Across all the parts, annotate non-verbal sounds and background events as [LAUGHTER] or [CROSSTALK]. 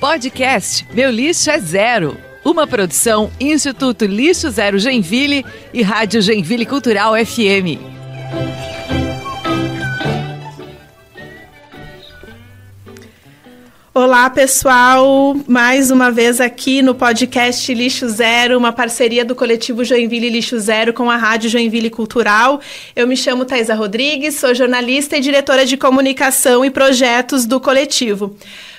Podcast Meu Lixo é Zero. Uma produção Instituto Lixo Zero Genville e Rádio Genville Cultural FM. Olá, pessoal! Mais uma vez aqui no podcast Lixo Zero, uma parceria do coletivo Joinville Lixo Zero com a Rádio Joinville Cultural. Eu me chamo Thaisa Rodrigues, sou jornalista e diretora de comunicação e projetos do coletivo.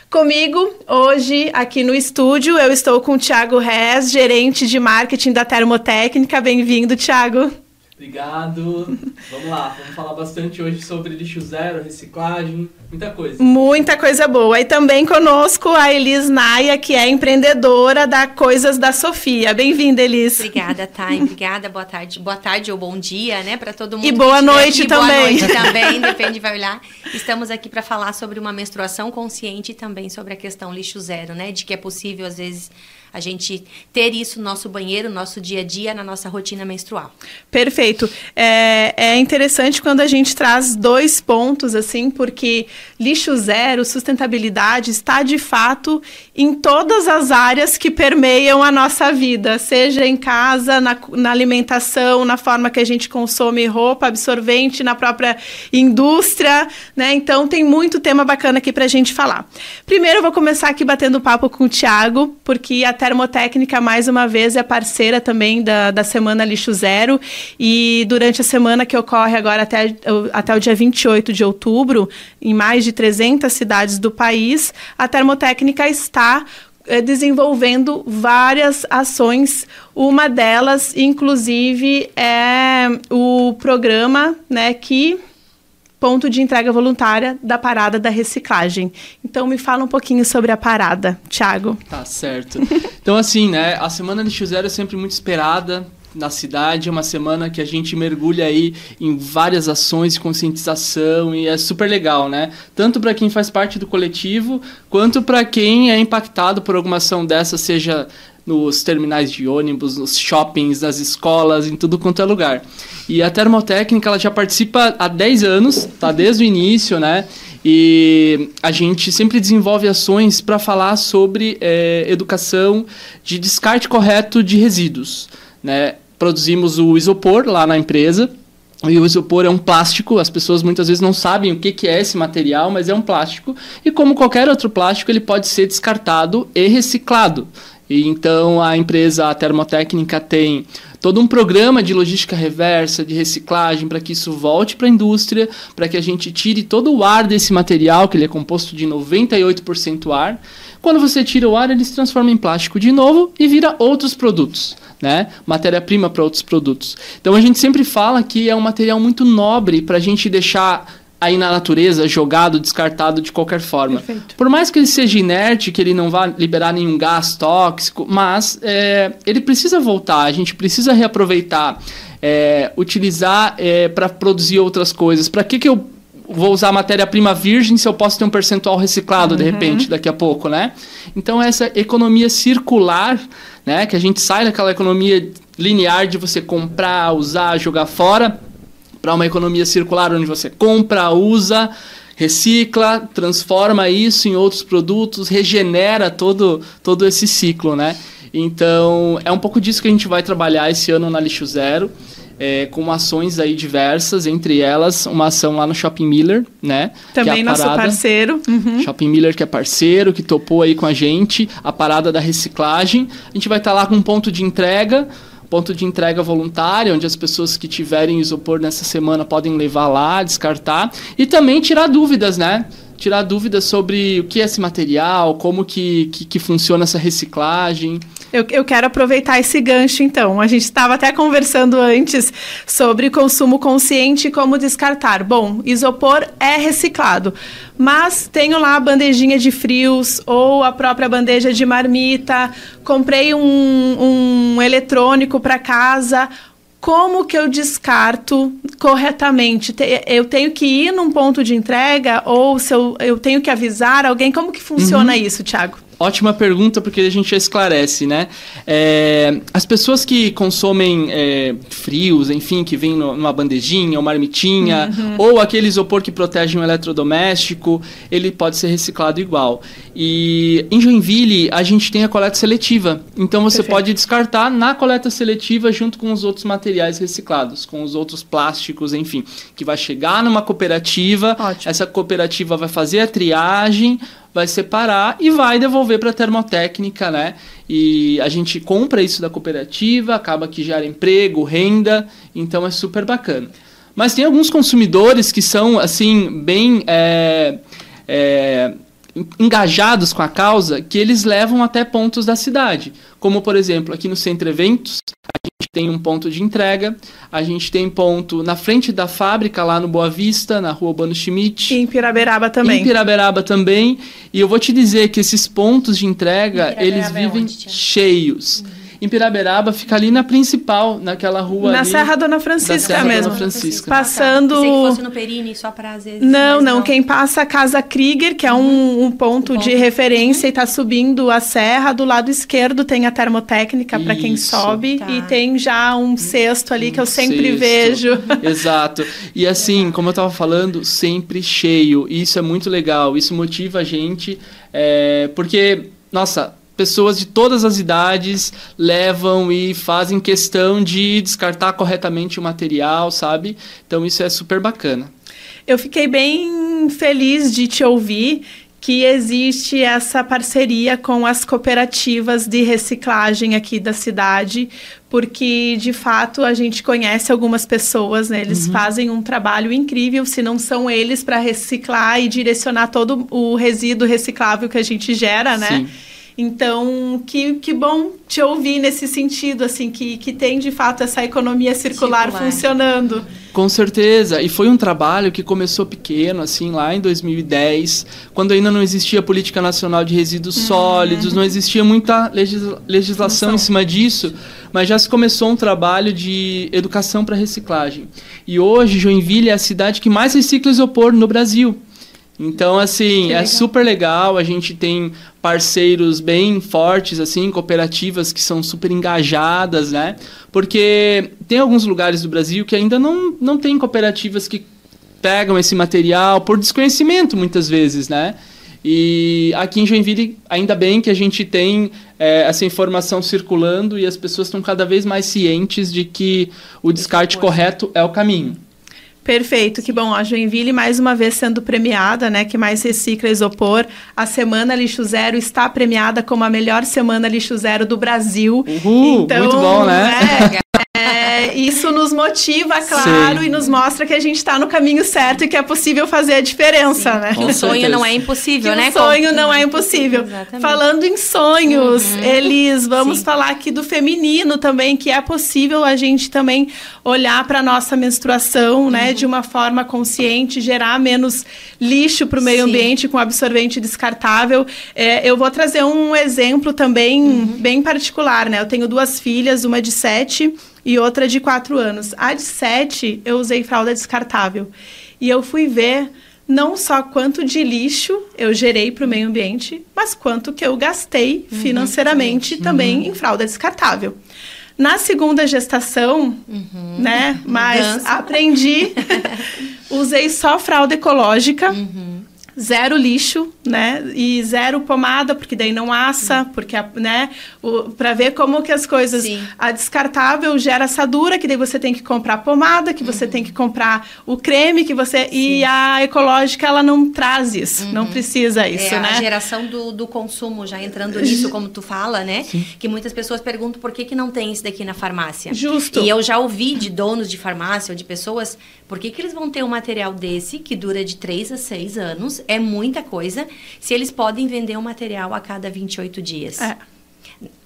Comigo, hoje, aqui no estúdio, eu estou com o Thiago Rez, gerente de marketing da Termotécnica. Bem-vindo, Thiago. Obrigado. Vamos lá, vamos falar bastante hoje sobre lixo zero, reciclagem, muita coisa. Muita coisa boa. E também conosco a Elis Naia, que é empreendedora da Coisas da Sofia. Bem-vinda, Elis. Obrigada, Thay. Obrigada. Boa tarde. Boa tarde ou bom dia, né, para todo mundo. E boa noite também. Boa noite [LAUGHS] também, depende, vai olhar. Estamos aqui para falar sobre uma menstruação consciente e também sobre a questão lixo zero, né, de que é possível às vezes a gente ter isso no nosso banheiro, no nosso dia a dia, na nossa rotina menstrual. Perfeito. É, é interessante quando a gente traz dois pontos, assim, porque lixo zero, sustentabilidade, está de fato em todas as áreas que permeiam a nossa vida, seja em casa, na, na alimentação, na forma que a gente consome roupa, absorvente, na própria indústria, né? Então tem muito tema bacana aqui para a gente falar. Primeiro eu vou começar aqui batendo papo com o Tiago, porque a Termotécnica, mais uma vez, é parceira também da, da Semana Lixo Zero. E durante a semana que ocorre agora até, até o dia 28 de outubro, em mais de 300 cidades do país, a Termotécnica está eh, desenvolvendo várias ações. Uma delas, inclusive, é o programa né, que ponto de entrega voluntária da parada da reciclagem. Então me fala um pouquinho sobre a parada, Thiago. Tá certo. Então assim, né, a semana Lixo Zero é sempre muito esperada na cidade, é uma semana que a gente mergulha aí em várias ações de conscientização e é super legal, né? Tanto para quem faz parte do coletivo, quanto para quem é impactado por alguma ação dessa, seja nos terminais de ônibus, nos shoppings, nas escolas, em tudo quanto é lugar. E a termotécnica ela já participa há 10 anos, tá desde o início, né? E a gente sempre desenvolve ações para falar sobre é, educação de descarte correto de resíduos. Né? Produzimos o isopor lá na empresa. E o isopor é um plástico, as pessoas muitas vezes não sabem o que, que é esse material, mas é um plástico. E como qualquer outro plástico, ele pode ser descartado e reciclado. E então a empresa a termotécnica tem todo um programa de logística reversa, de reciclagem, para que isso volte para a indústria, para que a gente tire todo o ar desse material, que ele é composto de 98% ar. Quando você tira o ar, ele se transforma em plástico de novo e vira outros produtos. Né? Matéria-prima para outros produtos. Então a gente sempre fala que é um material muito nobre para a gente deixar aí na natureza, jogado, descartado de qualquer forma. Perfeito. Por mais que ele seja inerte, que ele não vá liberar nenhum gás tóxico, mas é, ele precisa voltar, a gente precisa reaproveitar, é, utilizar é, para produzir outras coisas. Para que, que eu vou usar matéria-prima virgem se eu posso ter um percentual reciclado uhum. de repente daqui a pouco, né? Então essa economia circular, né, que a gente sai daquela economia linear de você comprar, usar, jogar fora, para uma economia circular onde você compra, usa, recicla, transforma isso em outros produtos, regenera todo, todo esse ciclo, né? Então, é um pouco disso que a gente vai trabalhar esse ano na Lixo Zero, é, com ações aí diversas, entre elas uma ação lá no Shopping Miller, né? Também é nosso parada, parceiro. Uhum. Shopping Miller que é parceiro, que topou aí com a gente, a parada da reciclagem. A gente vai estar tá lá com um ponto de entrega, ponto de entrega voluntária, onde as pessoas que tiverem isopor nessa semana podem levar lá, descartar e também tirar dúvidas, né? Tirar dúvidas sobre o que é esse material, como que, que, que funciona essa reciclagem. Eu, eu quero aproveitar esse gancho, então. A gente estava até conversando antes sobre consumo consciente e como descartar. Bom, isopor é reciclado, mas tenho lá a bandejinha de frios ou a própria bandeja de marmita, comprei um, um eletrônico para casa como que eu descarto corretamente? Eu tenho que ir num ponto de entrega ou se eu, eu tenho que avisar alguém? Como que funciona uhum. isso, Thiago? Ótima pergunta, porque a gente já esclarece, né? É, as pessoas que consomem é, frios, enfim, que no, numa bandejinha, uma marmitinha, uhum. ou aquele isopor que protege um eletrodoméstico, ele pode ser reciclado igual. E em Joinville, a gente tem a coleta seletiva. Então você Perfeito. pode descartar na coleta seletiva junto com os outros materiais reciclados, com os outros plásticos, enfim, que vai chegar numa cooperativa, Ótimo. essa cooperativa vai fazer a triagem, vai separar e vai devolver para a termotécnica, né? E a gente compra isso da cooperativa, acaba que gera emprego, renda, então é super bacana. Mas tem alguns consumidores que são, assim, bem é, é, engajados com a causa, que eles levam até pontos da cidade. Como, por exemplo, aqui no Centro Eventos, tem um ponto de entrega, a gente tem ponto na frente da fábrica, lá no Boa Vista, na rua Urbano Schmidt. E em Piraberaba também. Em Piraberaba também. E eu vou te dizer que esses pontos de entrega, eles é vivem é onde, cheios. Uhum em Piraberaba, fica ali na principal, naquela rua Na ali, Serra Dona Francisca Serra mesmo. Dona Francisca. Passando... Pensei que fosse no Perini, só para às vezes... Não, não, não, quem passa a Casa Krieger, que é um, um ponto, de referência, uhum. e está subindo a serra, do lado esquerdo tem a termotécnica para quem sobe, tá. e tem já um cesto ali um que eu sempre cesto. vejo. [LAUGHS] Exato. E assim, como eu estava falando, sempre cheio. Isso é muito legal, isso motiva a gente, é, porque, nossa pessoas de todas as idades levam e fazem questão de descartar corretamente o material, sabe? Então isso é super bacana. Eu fiquei bem feliz de te ouvir que existe essa parceria com as cooperativas de reciclagem aqui da cidade, porque de fato a gente conhece algumas pessoas, né? Eles uhum. fazem um trabalho incrível, se não são eles para reciclar e direcionar todo o resíduo reciclável que a gente gera, né? Sim. Então, que, que bom te ouvir nesse sentido, assim, que, que tem de fato essa economia circular, circular. funcionando. Com certeza, e foi um trabalho que começou pequeno, assim, lá em 2010, quando ainda não existia política nacional de resíduos uhum. sólidos, não existia muita legisla legislação em cima disso, mas já se começou um trabalho de educação para reciclagem. E hoje, Joinville é a cidade que mais recicla isopor no Brasil. Então, assim, é super legal. A gente tem parceiros bem fortes, assim, cooperativas que são super engajadas, né? Porque tem alguns lugares do Brasil que ainda não, não tem cooperativas que pegam esse material por desconhecimento, muitas vezes, né? E aqui em Joinville, ainda bem que a gente tem é, essa informação circulando e as pessoas estão cada vez mais cientes de que o descarte correto é o caminho. Perfeito, que bom. A Joinville, mais uma vez sendo premiada, né? Que mais recicla isopor. A Semana Lixo Zero está premiada como a melhor Semana Lixo Zero do Brasil. Uhul, então, muito bom, né? [LAUGHS] É, isso nos motiva, claro, Sim. e nos mostra que a gente está no caminho certo e que é possível fazer a diferença, Sim. né? Que o sonho não é impossível, que né? O sonho não é impossível. Exatamente. Falando em sonhos, uhum. eles vamos Sim. falar aqui do feminino também, que é possível a gente também olhar para nossa menstruação, né, uhum. né, de uma forma consciente, gerar menos lixo para o meio ambiente com absorvente descartável. É, eu vou trazer um exemplo também uhum. bem particular, né? Eu tenho duas filhas, uma de sete e outra de quatro anos. A de sete, eu usei fralda descartável. E eu fui ver não só quanto de lixo eu gerei para o meio ambiente, mas quanto que eu gastei uhum, financeiramente uhum. também em fralda descartável. Na segunda gestação, uhum. né? Mas Mudança. aprendi, [LAUGHS] usei só fralda ecológica. Zero lixo, né? E zero pomada, porque daí não assa, porque, né? Para ver como que as coisas... Sim. A descartável gera assadura, que daí você tem que comprar pomada, que você uhum. tem que comprar o creme, que você... Sim. E a ecológica, ela não traz isso, uhum. não precisa isso, é, né? a geração do, do consumo, já entrando nisso, como tu fala, né? Sim. Que muitas pessoas perguntam por que, que não tem isso daqui na farmácia. Justo. E eu já ouvi de donos de farmácia ou de pessoas, por que, que eles vão ter um material desse, que dura de 3 a 6 anos, é muita coisa se eles podem vender um material a cada 28 dias. É.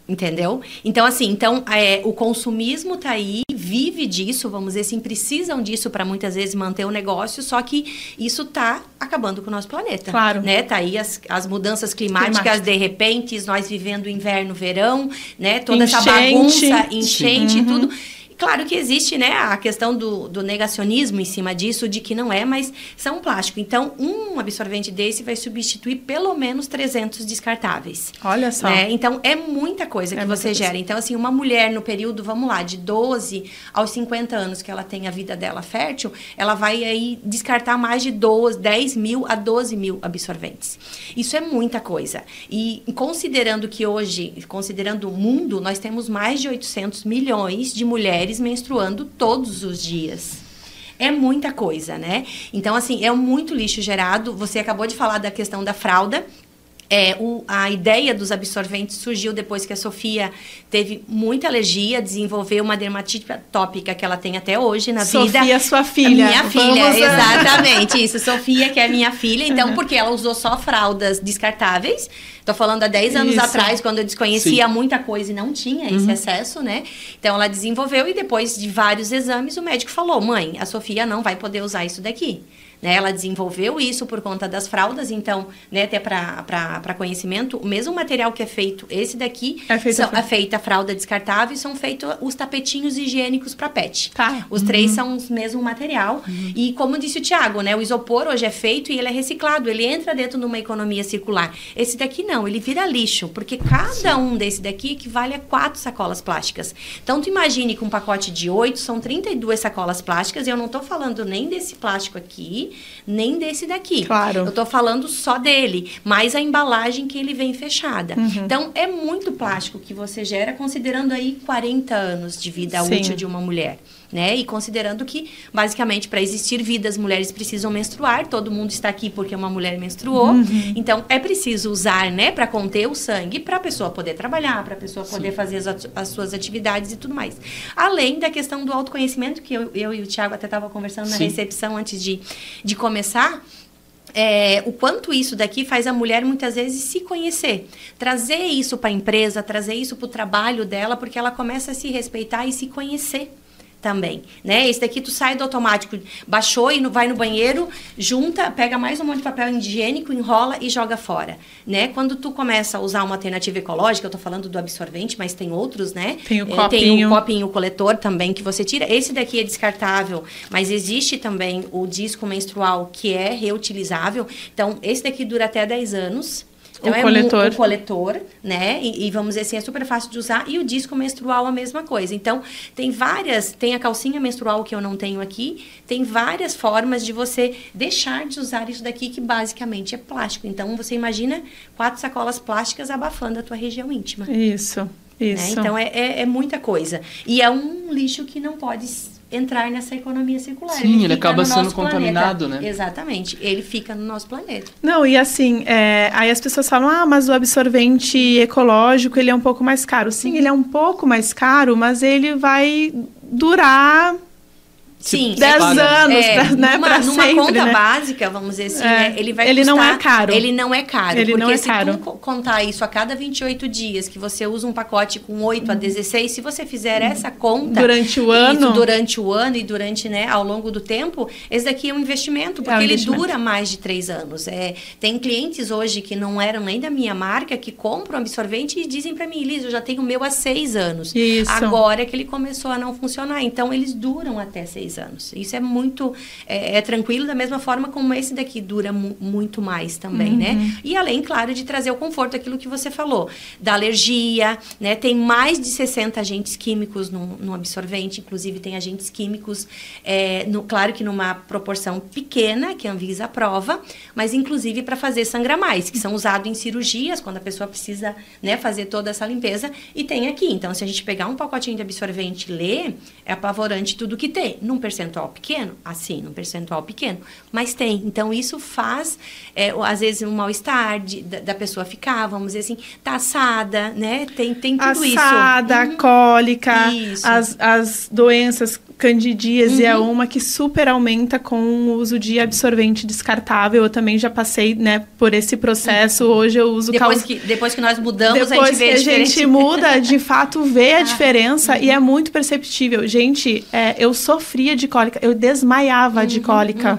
Entendeu? Então, assim, então é, o consumismo tá aí, vive disso, vamos dizer assim, precisam disso para muitas vezes manter o negócio, só que isso tá acabando com o nosso planeta. Claro. Né? Tá aí as, as mudanças climáticas, Climática. de repente, nós vivendo inverno, verão, né? Toda enchente. essa bagunça, enchente e uhum. tudo claro que existe, né, a questão do, do negacionismo em cima disso, de que não é, mas são plástico. Então, um absorvente desse vai substituir pelo menos 300 descartáveis. Olha só. Né? Então, é muita coisa que É você muita gera. Então, assim, uma mulher no período, vamos lá, de 12 aos 50 anos que ela tem a vida dela fértil, ela vai aí descartar mais de 12, 10 mil a 12 mil absorventes. Isso é muita coisa. E considerando que hoje, considerando o mundo, nós temos mais de 800 milhões de mulheres menstruando todos os dias. É muita coisa, né? Então, assim, é muito lixo gerado. Você acabou de falar da questão da fralda. É, o- a ideia dos absorventes surgiu depois que a Sofia teve muita alergia, desenvolveu uma dermatite atópica que ela tem até hoje na vida. Sofia, sua filha. Minha filha, Vamos- exatamente, isso. Sofia, que é minha filha. [LAUGHS] Então, porque ela usou só fraldas descartáveis. Tô falando há 10 anos Isso. atrás, quando eu desconhecia muita coisa e não tinha esse acesso, né? Então, ela desenvolveu e depois de vários exames, o médico falou: mãe, a Sofia não vai poder usar isso daqui. Né, ela desenvolveu isso por conta das fraldas, então, né, até para conhecimento, o mesmo material que é feito, esse daqui, É feito a são, fra- é feita a fralda descartável e são feitos os tapetinhos higiênicos para pet. Tá. Os três são o mesmo material. E como disse o Tiago, né? O isopor hoje é feito e ele é reciclado. Ele entra dentro de uma economia circular. Esse daqui não, ele vira lixo. Porque cada um desse daqui equivale a quatro sacolas plásticas. Então, tu imagine que um pacote de oito são 32 sacolas plásticas. E eu não tô falando nem desse plástico aqui, nem desse daqui. Claro. Eu tô falando só dele, mais a embalagem que ele vem fechada. Uhum. Então, é muito plástico que você gera, considerando aí 40 anos de vida Sim. útil de uma mulher. Né? E considerando que, basicamente, para existir vida, as mulheres precisam menstruar, todo mundo está aqui porque uma mulher menstruou. Uhum. Então, é preciso usar, né, para conter o sangue, para a pessoa poder trabalhar, para a pessoa poder fazer as, as suas atividades e tudo mais. Além da questão do autoconhecimento, que eu, eu e o Tiago até estavam conversando na Sim. recepção antes de, de começar. É, o quanto isso daqui faz a mulher muitas vezes se conhecer, trazer isso para a empresa, trazer isso para o trabalho dela, porque ela começa a se respeitar e se conhecer também, né? Esse daqui tu sai do automático, baixou e vai no banheiro, junta, pega mais um monte de papel higiênico, enrola e joga fora, né? Quando tu começa a usar uma alternativa ecológica, eu tô falando do absorvente, mas tem outros, né? Tem o Eh, copinho. Tem o copinho coletor também que você tira. Esse daqui é descartável, mas existe também o disco menstrual que é reutilizável. Então, esse daqui dura até 10 anos. Então, O é coletor. o coletor, né? E, e vamos dizer assim, é super fácil de usar. E o disco menstrual, a mesma coisa. Então, tem várias. Tem a calcinha menstrual que eu não tenho aqui. Tem várias formas de você deixar de usar isso daqui, que basicamente é plástico. Então, você imagina quatro sacolas plásticas abafando a tua região íntima. Isso, né? isso. Então, é, é, é muita coisa. E é um lixo que não pode entrar nessa economia circular. Sim, ele fica acaba no sendo contaminado, planeta. né? Exatamente. Ele fica no nosso planeta. Não, e assim, é, aí as pessoas falam, ah, mas o absorvente ecológico, ele é um pouco mais caro. Sim, ele é um pouco mais caro, mas ele vai durar Sim, 10 paga. anos, É, pra, né, numa, pra numa sempre, conta né? básica, vamos dizer assim, É, né, ele vai ele não custar- é caro. Ele não é caro. Ele porque não é se caro. contar isso a cada 28 dias, que você usa um pacote com 8 a 16, se você fizer essa conta... Durante o ano. durante o ano e durante, né, ao longo do tempo, esse daqui é um investimento, porque um ele investimento. dura mais de 3 anos. É, tem clientes hoje que não eram nem da minha marca, que compram absorvente e dizem para mim, Liz, eu já tenho o meu há 6 anos. Isso. Agora é que ele começou a não funcionar. Então, eles duram até seis anos. Isso é muito é, é tranquilo, da mesma forma como esse daqui dura mu- muito mais também, Uhum. né? E além, claro, de trazer o conforto, aquilo que você falou, da alergia, né? Tem mais de 60 agentes químicos no, no absorvente, inclusive tem agentes químicos, é, no, claro que numa proporção pequena, que a Anvisa aprova, mas inclusive para fazer sangrar mais, que são usados em cirurgias, quando a pessoa precisa né, fazer toda essa limpeza, e tem aqui. Então, se a gente pegar um pacotinho de absorvente e ler, é apavorante tudo que tem. Num percentual pequeno, assim, num percentual pequeno, mas tem. Então, isso faz, é, às vezes, um mal-estar da, da pessoa ficar, vamos dizer assim, tá assada, né? Tem, tem tudo Assada, isso. Uhum. cólica, Isso. as, as doenças candidíase é uma que super aumenta com o uso de absorvente descartável. Eu também já passei, né, por esse processo. Hoje eu uso Depois cal- que, depois que nós mudamos, a Depois gente vê que a diferente. gente [LAUGHS] muda, de fato, vê a diferença e é muito perceptível. Gente, é, eu sofria de cólica, eu desmaiava de cólica.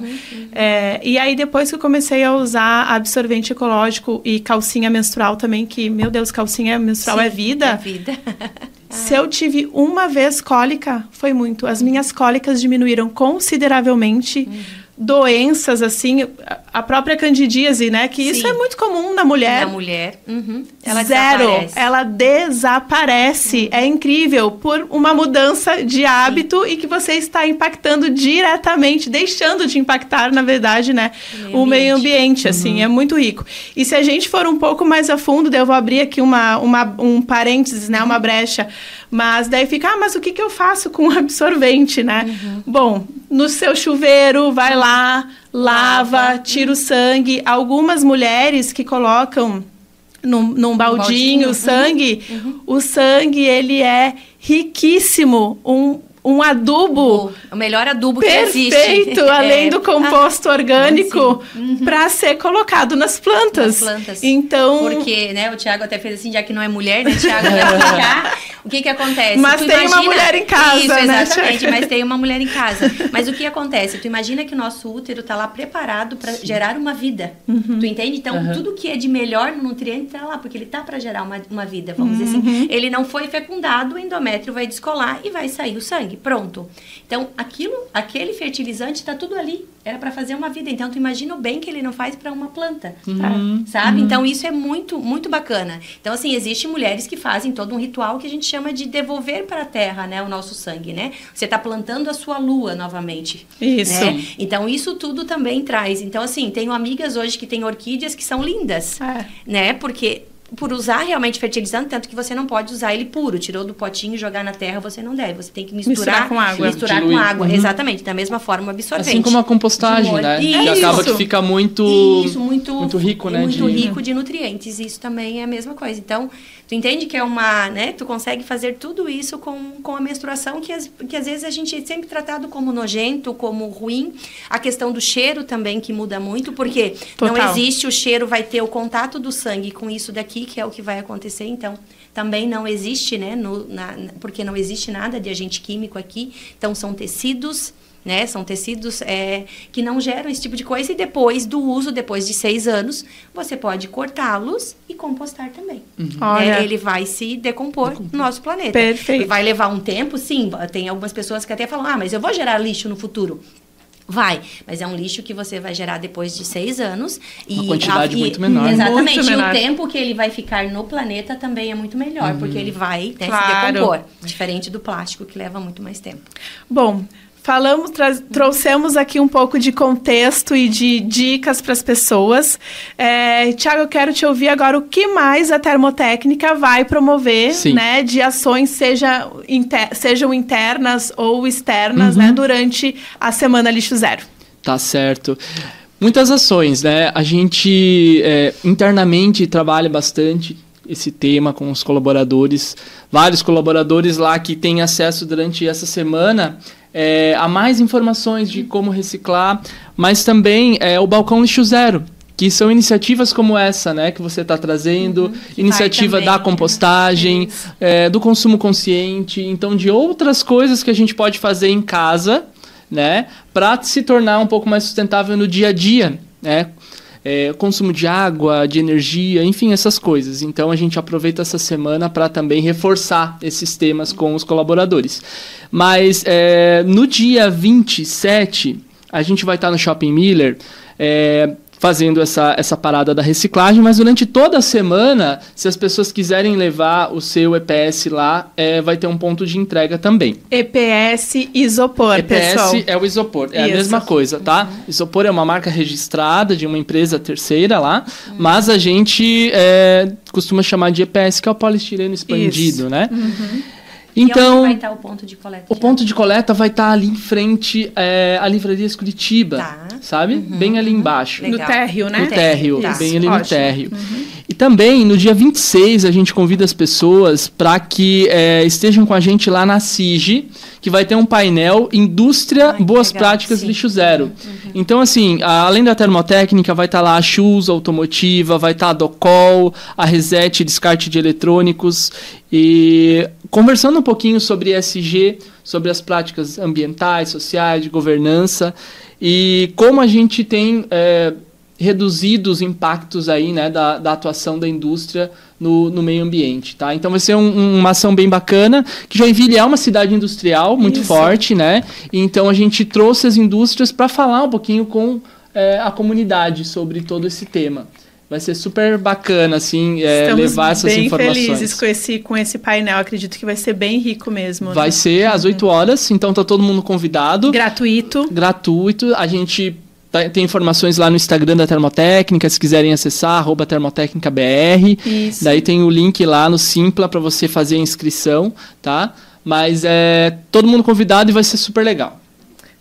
É, e aí, depois que eu comecei a usar absorvente ecológico e calcinha menstrual também, que, meu Deus, calcinha menstrual Sim, é vida. É vida. [LAUGHS] Se eu tive uma vez cólica, foi muito. As minhas cólicas diminuíram consideravelmente. Uhum. Doenças, assim, a própria candidíase, né? Que isso Sim. é muito comum na mulher. Na mulher, uhum, ela Zero. desaparece. Ela desaparece. É incrível por uma mudança de hábito e que você está impactando diretamente, deixando de impactar, na verdade, né? meio o meio ambiente. ambiente, assim, é muito rico. E se a gente for um pouco mais a fundo, eu vou abrir aqui uma, uma, um parênteses, né? Uma brecha. Mas daí fica, ah, mas o que, que eu faço com o absorvente, né? Bom, no seu chuveiro, vai lá, lava, tira o sangue. Algumas mulheres que colocam num, num baldinho o sangue, o sangue, ele é riquíssimo. Um, um adubo O, melhor adubo que existe. perfeito, [LAUGHS] além É. do composto orgânico, sim. para ser colocado nas plantas. Nas plantas. Então, Porque, né, o Thiago até fez assim, já que não é mulher, né, Thiago, vai [LAUGHS] explicar o que que acontece. Mas Tu tem uma mulher em casa, Isso, né, exatamente, mas tem uma mulher em casa. Mas o que acontece? Tu imagina que o nosso útero tá lá preparado para gerar uma vida. Uhum. Tu entende? Então, tudo que é de melhor no nutriente tá lá, porque ele tá para gerar uma, uma vida, vamos dizer Uhum. assim. Ele não foi fecundado, o endométrio vai descolar e vai sair o sangue. Pronto. Então, aquilo, aquele fertilizante tá tudo ali. Era para fazer uma vida. Então, tu imagina o bem que ele não faz para uma planta. Uhum. Sabe? Então, isso é muito, muito bacana. Então, assim, existem mulheres que fazem todo um ritual que a gente chama de devolver para a terra, né? O nosso sangue, né? Você tá plantando a sua lua novamente. Isso. né? Então, isso tudo também traz. Então, assim, tenho amigas hoje que têm orquídeas que são lindas. É. Né? Porque por usar realmente fertilizante, tanto que você não pode usar ele puro, tirou do potinho e jogar na terra, você não deve. Você tem que misturar, Misturar com água. Misturar com água, Uhum. exatamente, da mesma forma absorvente. Assim como a compostagem, molho. né? Isso. Que acaba que fica muito, Isso, muito, muito rico, né? Muito de- rico de nutrientes. Isso também é a mesma coisa. Então, tu entende que é uma, né? Tu consegue fazer tudo isso com, com a menstruação, que, as, que às vezes a gente é sempre tratado como nojento, como ruim. A questão do cheiro também, que muda muito, porque não Total. existe o cheiro, vai ter o contato do sangue com isso daqui, que é o que vai acontecer. Então, também não existe, né? no- na- porque não existe nada de agente químico aqui. Então, são tecidos né? São tecidos é, que não geram esse tipo de coisa e depois do uso, depois de seis anos, você pode cortá-los e compostar também. Uhum. Né? Ele vai se decompor no nosso planeta. Perfeito. Vai levar um tempo, sim. Tem algumas pessoas que até falam, ah, mas eu vou gerar lixo no futuro. Vai, mas é um lixo que você vai gerar depois de seis anos. Uma e quantidade a- e- muito menor. Exatamente. Muito e menor. o tempo que ele vai ficar no planeta também é muito melhor, Uhum. porque ele vai né, Claro. se decompor. Diferente do plástico, que leva muito mais tempo. Bom, falamos, trouxemos aqui um pouco de contexto e de dicas para as pessoas. É, Tiago, eu quero te ouvir agora o que mais a termotécnica vai promover, Sim. né, de ações, seja inter- sejam internas ou externas, Uhum. né, durante a semana lixo zero. Tá certo. Muitas ações, né? A gente é, internamente trabalha bastante esse tema com os colaboradores. Vários colaboradores lá que têm acesso durante essa semana é, a mais informações de como reciclar, mas também é, o Balcão Lixo Zero. Que são iniciativas como essa, né, que você está trazendo, iniciativa vai da né? compostagem, é, do consumo consciente, então de outras coisas que a gente pode fazer em casa, né, para se tornar um pouco mais sustentável no dia a dia, né? É, consumo de água, de energia, enfim, essas coisas. Então a gente aproveita essa semana para também reforçar esses temas com os colaboradores. Mas é, no dia 27, a gente vai estar no Shopping Miller. é, fazendo essa, essa parada da reciclagem, mas durante toda a semana, se as pessoas quiserem levar o seu EPS lá, é, vai ter um ponto de entrega também. EPS isopor, pessoal. EPS é o isopor, é a Isso. mesma coisa, tá? Isopor é uma marca registrada de uma empresa terceira lá, Uhum. mas a gente é, costuma chamar de EPS, que é o poliestireno expandido, Isso. né? onde Então, vai estar o ponto de coleta? o ponto de coleta vai estar ali em frente é, à Livraria Curitiba, Tá. sabe? Bem ali embaixo. No Legal. térreo, né? No térreo, Tá. bem ali Ótimo. no térreo. E também, no dia 26, a gente convida as pessoas para que é, estejam com a gente lá na CIG, que vai ter um painel Indústria Ai, Boas legal, Práticas sim. Lixo Zero. Então, assim, a- além da termotécnica, vai estar lá a Shoes Automotiva, vai estar a Docol, a Reset Descarte de Eletrônicos. E conversando um pouquinho sobre ESG, sobre as práticas ambientais, sociais, de governança e como a gente tem é, reduzido os impactos aí, né, da, da atuação da indústria no, no meio ambiente, tá? Então vai ser um, uma ação bem bacana, que Joinville é uma cidade industrial muito Isso. forte, né? Então a gente trouxe as indústrias para falar um pouquinho com é, a comunidade sobre todo esse tema. Vai ser super bacana, assim, é, levar essas bem informações. felizes com esse, com esse painel. Acredito que vai ser bem rico mesmo. Vai né? ser às 8 horas, então tá todo mundo convidado. Gratuito. Gratuito. A gente Tá, tem informações lá no Instagram da Termotécnica, se quiserem acessar, arroba termotécnicabr. Isso. Daí tem o link lá no Simpla para você fazer a inscrição, tá? Mas é todo mundo convidado e vai ser super legal.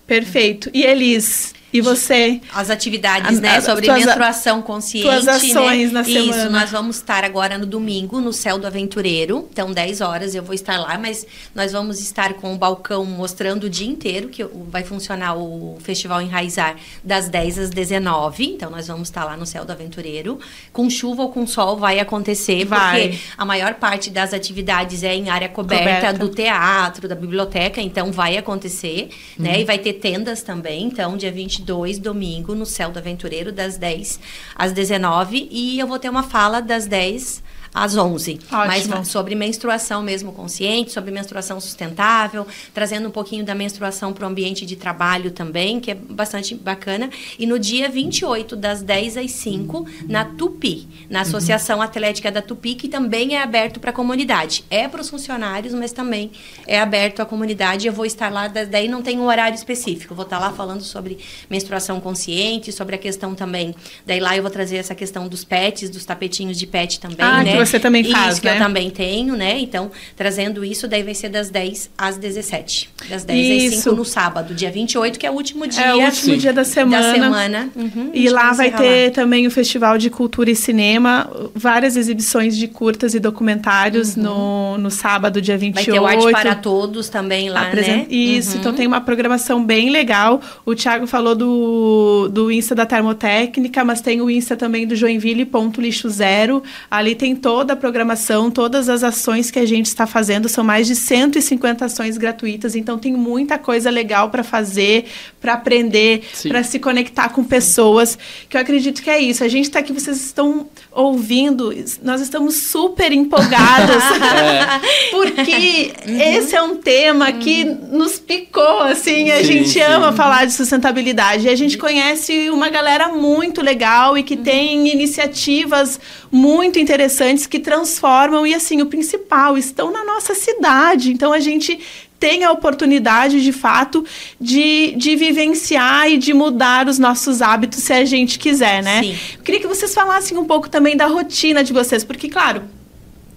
Perfeito. E Elis, e você? As atividades, a, né? A, sobre tuas, menstruação consciente. Tuas né? ações né? na semana. Isso, nós vamos estar agora no domingo, no Céu do Aventureiro. Então, 10 horas eu vou estar lá, mas nós vamos estar com o balcão mostrando o dia inteiro, que vai funcionar o Festival Enraizar das 10 às 19. Então, nós vamos estar lá no Céu do Aventureiro. Com chuva ou com sol vai acontecer, vai. porque a maior parte das atividades é em área coberta, coberta. do teatro, da biblioteca, então vai acontecer, né? uhum. né? E vai ter tendas também. Então, dia 22 22, domingo, no Céu do Aventureiro, das 10 às 19. E eu vou ter uma fala das 10 às 11. Ótimo. Mas sobre menstruação mesmo consciente, sobre menstruação sustentável, trazendo um pouquinho da menstruação para o ambiente de trabalho também, que é bastante bacana. E no dia 28, das 10 às 5, na Tupi, na Associação uhum. Atlética da Tupi, que também é aberto para a comunidade. É para os funcionários, mas também é aberto à comunidade. Eu vou estar lá, daí não tem um horário específico. Vou estar lá falando sobre menstruação consciente, sobre a questão também. Daí lá eu vou trazer essa questão dos pets, dos tapetinhos de pet também, ah, né? Você também faz, Isso, que né? eu também tenho, né? Então, trazendo isso, daí vai ser das 10 às 17. Das 10 isso. às 5 no sábado, dia 28, que é o último dia. É o último Sim. dia da semana. Da semana. Uhum, e lá vai ter lá. também o Festival de Cultura e Cinema, várias exibições de curtas e documentários uhum. no, no sábado, dia 28. Vai ter o Arte para Todos também lá, Apresen né? Isso, uhum. então tem uma programação bem legal. O Thiago falou do, do Insta da Termotécnica, mas tem o Insta também do Joinville Ponto Lixo Zero. Ali tem toda a programação, todas as ações que a gente está fazendo, são mais de 150 ações gratuitas, então tem muita coisa legal para fazer, para aprender, para se conectar com pessoas, que eu acredito que é isso. A gente está aqui, vocês estão ouvindo, nós estamos super empolgados, [LAUGHS] é. porque uhum. esse é um tema que uhum. nos picou, assim, a sim, gente sim. ama falar de sustentabilidade, e a gente conhece uma galera muito legal e que uhum. tem iniciativas muito interessantes que transformam e assim, o principal, estão na nossa cidade. Então a gente tem a oportunidade, de fato, de, de vivenciar e de mudar os nossos hábitos se a gente quiser, né? Sim. queria que vocês falassem um pouco também da rotina de vocês, porque, claro,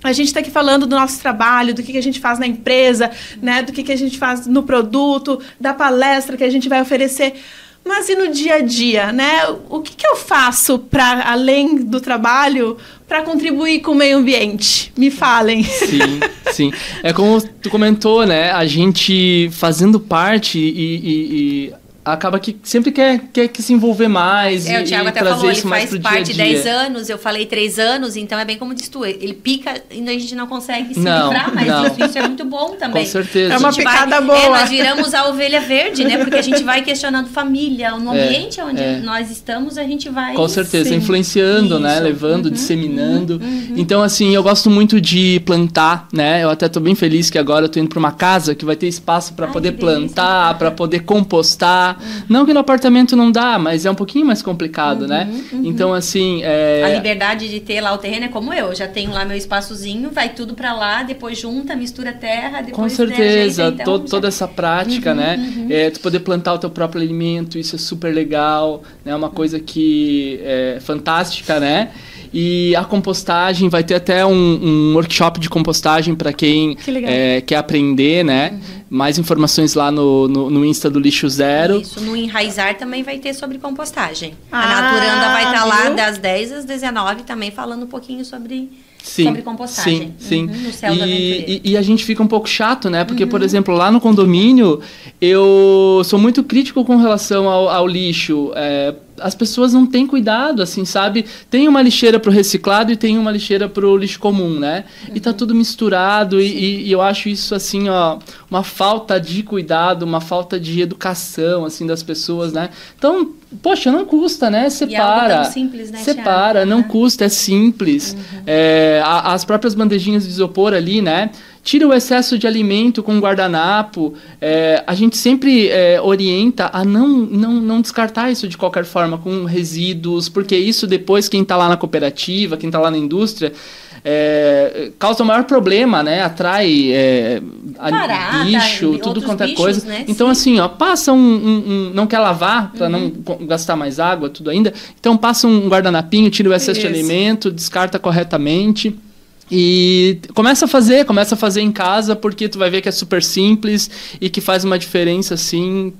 a gente está aqui falando do nosso trabalho, do que, que a gente faz na empresa, né? Do que, que a gente faz no produto, da palestra que a gente vai oferecer. Mas e no dia a dia, né? O que, que eu faço para, além do trabalho, para contribuir com o meio ambiente? Me falem. Sim, sim. É como tu comentou, né? A gente fazendo parte e, e, e acaba que sempre quer, quer que se envolver mais é, e, o Thiago e até trazer falou, isso ele mais faz parte de 10 anos, eu falei 3 anos, então é bem como diz tu, ele pica e a gente não consegue se não, livrar, mas não. Isso, é muito bom também. Com certeza. É uma picada vai, boa. É, nós viramos a ovelha verde, né? Porque a gente vai questionando família, [LAUGHS] no é, ambiente é, onde é. nós estamos, a gente vai... Com certeza, Sim. influenciando, né? isso. né? Levando, uhum, disseminando. Uhum, uhum. Então, assim, eu gosto muito de plantar, né? Eu até tô bem feliz que agora eu tô indo para uma casa que vai ter espaço para poder plantar, para poder compostar. Não que no apartamento não dá, mas é um pouquinho mais complicado, né? uhum, né? Uhum. Então, assim. É... A liberdade de ter lá o terreno é como eu. Já tenho lá meu espaçozinho, vai tudo para lá, depois junta, mistura terra, depois. Com certeza, né, então, to toda essa prática, uhum, né? Uhum. É, tu poder plantar o teu próprio alimento, isso é super legal, né? É uma coisa que é fantástica, né? E a compostagem vai ter até um, um workshop de compostagem para quem que é, quer aprender, né? Uhum. Mais informações lá no, no, no, Insta do Lixo Zero. Isso, no Enraizar também vai ter sobre compostagem. Ah, a Naturanda vai estar tá lá das 10 às 19 também falando um pouquinho sobre sim, sobre compostagem. Sim, sim. Uhum, no céu e, e, e, a gente fica um pouco chato, né? Porque, uhum. por exemplo, lá no condomínio, eu sou muito crítico com relação ao, ao lixo. É, as pessoas não têm cuidado, assim, sabe? Tem uma lixeira para o reciclado e tem uma lixeira para o lixo comum, né? Uhum. E tá uhum. tudo misturado e, e, eu acho isso, assim, ó, uma falta de cuidado, uma falta de educação, assim, das pessoas, né? Então, Poxa, não custa, né? Separa. É tão simples, né, Separa, Thiago? não Uhum. custa, é simples. É, a- as próprias bandejinhas de isopor ali, né? Tira o excesso de alimento com guardanapo. É, a gente sempre é, orienta a não, não, não descartar isso de qualquer forma com resíduos, porque isso depois quem está lá na cooperativa, quem está lá na indústria, é, causa o maior problema, né? Atrai é, a- Barata, bicho, e tudo quanto é coisa. né? Então, Sim. assim, ó, passa um. um- um- não quer lavar para não co- gastar mais água, tudo ainda. Então, passa um guardanapinho, tira o excesso de Isso. alimento, descarta corretamente. E começa a fazer, começa a fazer em casa, porque tu vai ver que é super simples e que faz uma diferença, assim,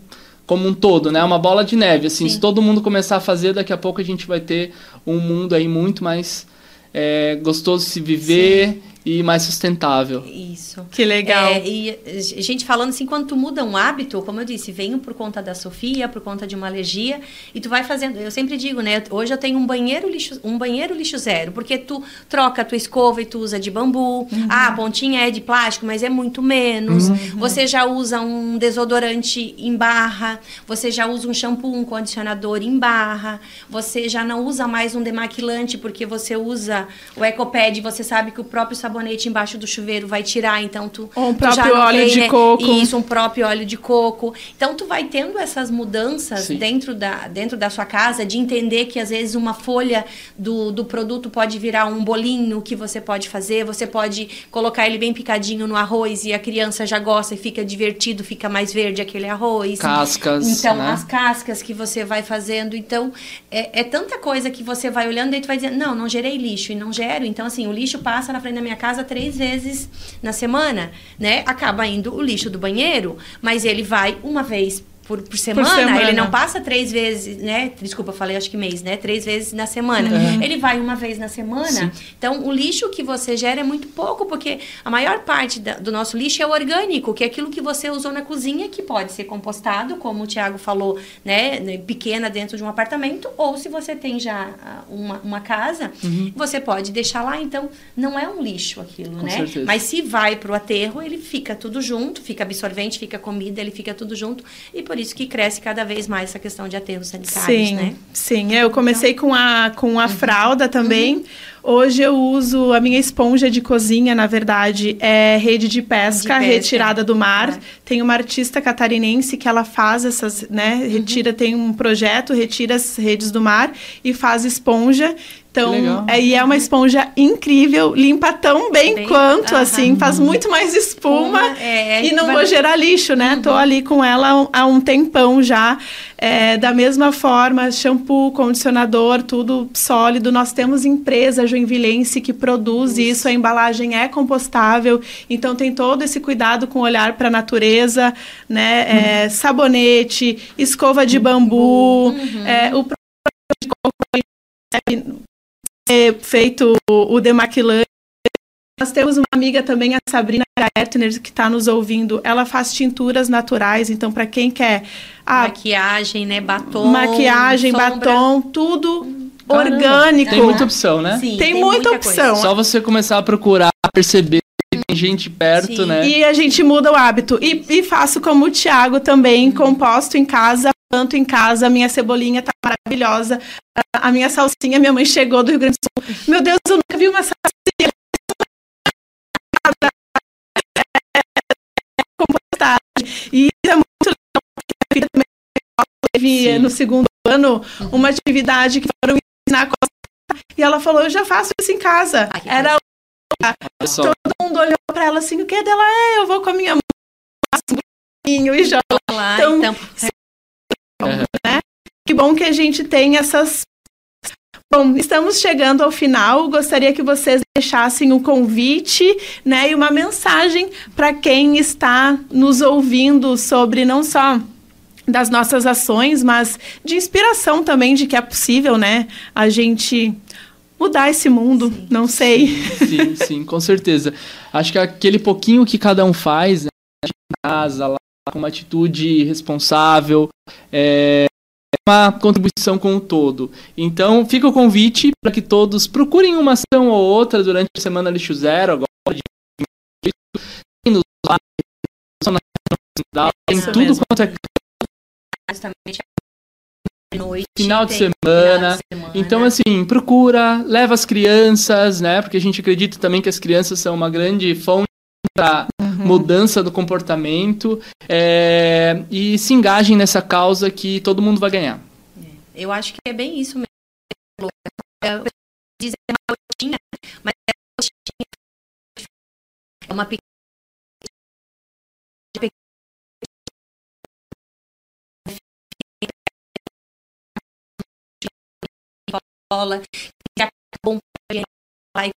como um todo, né? Uma bola de neve, assim. Sim. Se todo mundo começar a fazer, daqui a pouco a gente vai ter um mundo aí muito mais é, gostoso de se viver e mais sustentável. Isso. Que legal. É, e a gente falando assim, quando tu muda um hábito, como eu disse, venho por conta da Sofia, por conta de uma alergia, e tu vai fazendo. Eu sempre digo, né? Hoje eu tenho um banheiro lixo, um banheiro lixo zero, porque tu troca a tua escova e tu usa de bambu. Ah, a pontinha é de plástico, mas é muito menos. Você já usa um desodorante em barra, você já usa um shampoo, um condicionador em barra, você já não usa mais um demaquilante porque você usa o EcoPad, você sabe que o próprio sabonete embaixo do chuveiro vai tirar, então tu Ou um tu próprio óleo tem, de né, coco. Isso, um próprio óleo de coco. Então tu vai tendo essas mudanças Sim. dentro da, dentro da sua casa, de entender que às vezes uma folha do, do produto pode virar um bolinho que você pode fazer, você pode colocar ele bem picadinho no arroz e a criança já gosta e fica divertido, fica mais verde aquele arroz. Cascas, Então, né? as cascas que você vai fazendo. Então, é, é tanta coisa que você vai olhando e tu vai dizendo, não, não gerei lixo e não gero. Então, assim, o lixo passa na frente da minha casa três vezes na semana, né? Acaba indo o lixo do banheiro, mas ele vai uma vez por, por, semana, semana. ele não passa três vezes, né? Desculpa, falei acho que mês, né? Três vezes na semana. Ele vai uma vez na semana. Então, o lixo que você gera é muito pouco, porque a maior parte da- do nosso lixo é orgânico, que é aquilo que você usou na cozinha, que pode ser compostado, como o Tiago falou, né? né, Pequena dentro de um apartamento, ou se você tem já ah, uma, uma casa, você pode deixar lá. Então, não é um lixo aquilo, Com né? certeza. Mas se vai para o aterro, ele fica tudo junto, fica absorvente, fica comida, ele fica tudo junto. E por isso que cresce cada vez mais essa questão de aterros sanitários, Sim, né? sim. Eu comecei com a, com Uhum. a fralda também. Hoje eu uso a minha esponja de cozinha, na verdade, é rede de pesca, De pesca. retirada do mar. Ah. Tem uma artista catarinense que ela faz essas, né? Uhum. Retira, tem um projeto, retira as redes do mar e faz esponja. Então, é, e é uma esponja incrível, limpa tão bem, Bem, quanto, assim, faz muito mais espuma. Espuma, é, e não vai- vou gerar lixo, né? Tô ali com ela há um- tempão já. É, da mesma forma, shampoo, condicionador, tudo sólido. Nós temos empresa joinvilense que produz isso, a embalagem é compostável, então tem todo esse cuidado com olhar para a natureza, né? É, sabonete, escova de bambu, é, o de coco é feito o, demaquilante. Nós temos uma amiga também, a Sabrina Ertner, que está nos ouvindo. Ela faz tinturas naturais, então para quem quer ah, maquiagem, né? Batom. maquiagem, sombra. batom, tudo Caramba, orgânico. Tem muita opção, né? Sim, Tem muita coisa. opção. Só você começar a procurar, perceber que tem gente perto, Sim. né? E a gente muda o hábito. E, e faço como o Thiago também, composto em casa, planto em casa. A minha cebolinha tá maravilhosa. A- A minha salsinha, minha mãe chegou do Rio Grande do Sul. Meu Deus, eu nunca vi uma salsinha. É. E isso é muito legal, porque a vida também teve Sim. no segundo ano uma atividade que foram ensinar a cozinhar. E ela falou, eu já faço isso em casa. Ah, que Era só. todo mundo olhou pra ela assim, o que é dela? É, eu vou com a minha mãe, e jogo. Lá, Então, então, Que bom que a gente tem essas. Bom, estamos chegando ao final. Gostaria que vocês deixassem um convite, né, e uma mensagem para quem está nos ouvindo sobre não só das nossas ações, mas de inspiração também de que é possível, né, a gente mudar esse mundo. Não sei. Sim, sim, com certeza. Acho que aquele pouquinho que cada um faz, né, em casa, lá, com uma atitude responsável, é uma contribuição com o todo. Então, fica o convite para que todos procurem uma ação ou outra durante a Semana Lixo Zero, agora de tem nos tem tudo mesmo. quanto é justamente noite, final de, semana. de semana. Então, assim, procura, leva as crianças, né? Porque a gente acredita também que as crianças são uma grande fonte para mudança do comportamento é, e se engajem nessa causa que todo mundo vai ganhar. Eu acho que é bem isso mesmo. É, dizer uma rotina, mas é uma. É pequena bola, acabou lá e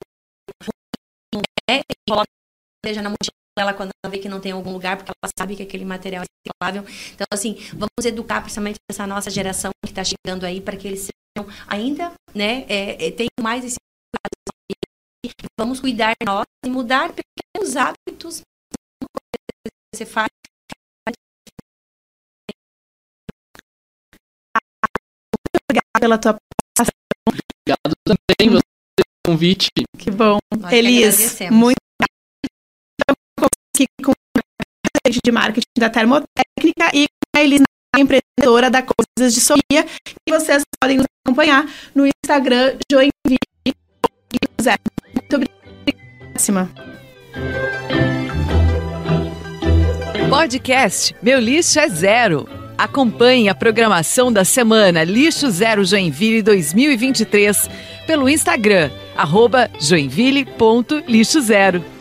seja na mochila ela quando ela vê que não tem algum lugar, porque ela sabe que aquele material é reciclável. Então, assim, vamos educar principalmente essa nossa geração que está chegando aí para que eles sejam ainda, né, é, é, tenham mais esse vamos cuidar nós e mudar pequenos hábitos que você faz Obrigada pela tua Obrigado também você pelo convite. Que bom. Nós Elis, muito com a de marketing da Termotécnica e a Elis, a empreendedora da Coisas de Sorria. E vocês podem nos acompanhar no Instagram Joinville. Muito obrigada. Podcast Meu Lixo é Zero. Acompanhe a programação da semana Lixo Zero Joinville 2023 pelo Instagram, arroba joinville.lixo zero.